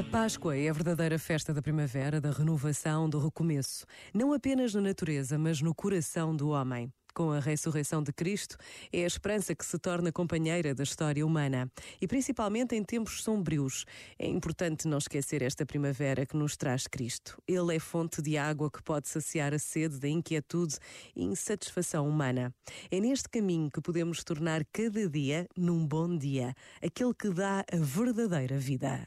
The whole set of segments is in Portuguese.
A Páscoa é a verdadeira festa da primavera, da renovação, do recomeço, não apenas na natureza, mas no coração do homem. Com a ressurreição de Cristo, é a esperança que se torna companheira da história humana e principalmente em tempos sombrios. É importante não esquecer esta primavera que nos traz Cristo. Ele é fonte de água que pode saciar a sede da inquietude e insatisfação humana. É neste caminho que podemos tornar cada dia num bom dia, aquele que dá a verdadeira vida.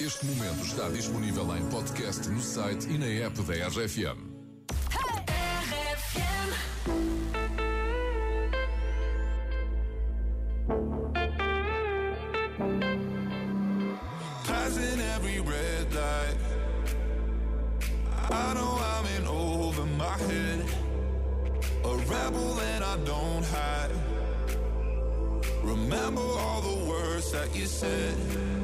Este momento está disponível em podcast no site e na app da RFM. Remember all the words that you said.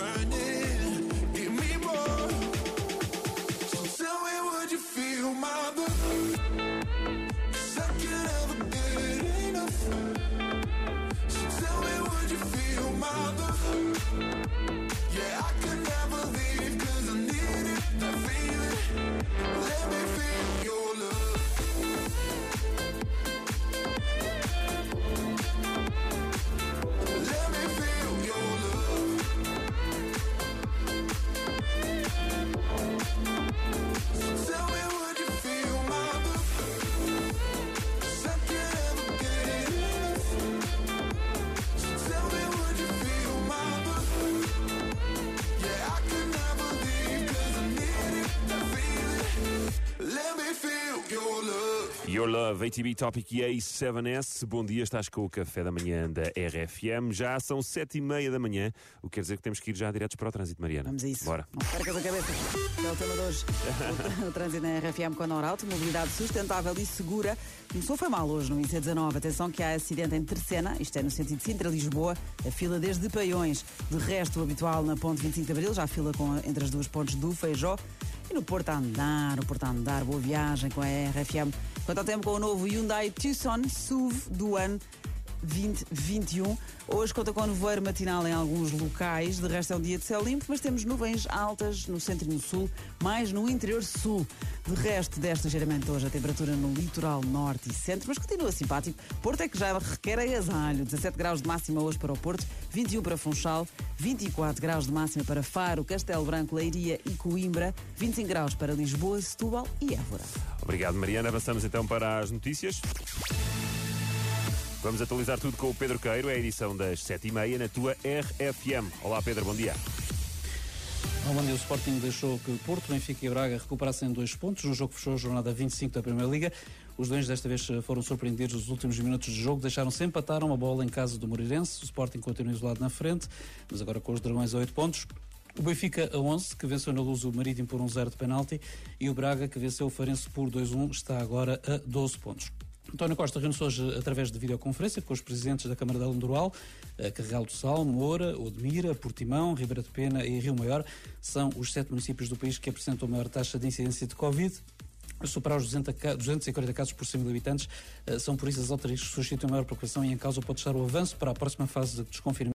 burning. Your Love, ATB Topic e A7S. Bom dia, estás com o café da manhã da RFM. Já são sete e meia da manhã, o que quer dizer que temos que ir já diretos para o trânsito, Mariana. Vamos a isso. Bora. Não percas a cabeça. É o tema de hoje. O, o trânsito na RFM com a Norauto, mobilidade sustentável e segura. Começou foi mal hoje no IC19. Atenção que há acidente em Terceira, isto é no sentido de Sintra-Lisboa, a fila desde Paiões. De resto, o habitual na ponte 25 de Abril, já a fila com, entre as duas pontes do Feijó. E no Porto a andar, no Porto a andar, boa viagem com a RFM. Quanto ao tempo com o novo Hyundai Tucson SUV do ano 2021. Hoje conta com nevoeiro matinal em alguns locais, de resto é um dia de céu limpo, mas temos nuvens altas no centro e no sul, mais no interior sul. De resto, desta ligeiramente hoje a temperatura no litoral norte e centro, mas continua simpático. Porto é que já requer agasalho, 17 graus de máxima hoje para o Porto, 21 para Funchal, 24 graus de máxima para Faro, Castelo Branco, Leiria e Coimbra, 25 graus para Lisboa, Setúbal e Évora. Obrigado, Mariana. Avançamos então para as notícias. Vamos atualizar tudo com o Pedro Queiro, é a edição das sete e meia na tua RFM. Olá, Pedro, bom dia. Bom dia, o Sporting deixou que Porto, Benfica e Braga recuperassem dois pontos no jogo que fechou a jornada 25 da Primeira Liga. Os dois desta vez foram surpreendidos nos últimos minutos de jogo, deixaram-se empatar uma bola em casa do Moreirense. O Sporting continua isolado na frente, mas agora com os Dragões a 8 pontos. O Benfica a 11, que venceu na luz o Marítimo por 1-0 de penalti, e o Braga, que venceu o Farense por 2-1, está agora a 12 pontos. António Costa reuniu-se hoje através de videoconferência com os presidentes da Câmara de Alundroal, Carregal do Sal, Moura, Odmira, Portimão, Ribeira de Pena e Rio Maior. São os sete municípios do país que apresentam a maior taxa de incidência de Covid. Superar os 240 casos por 100 mil habitantes, são por isso as autarquias que suscitam maior preocupação e em causa pode estar o avanço para a próxima fase de desconfinamento.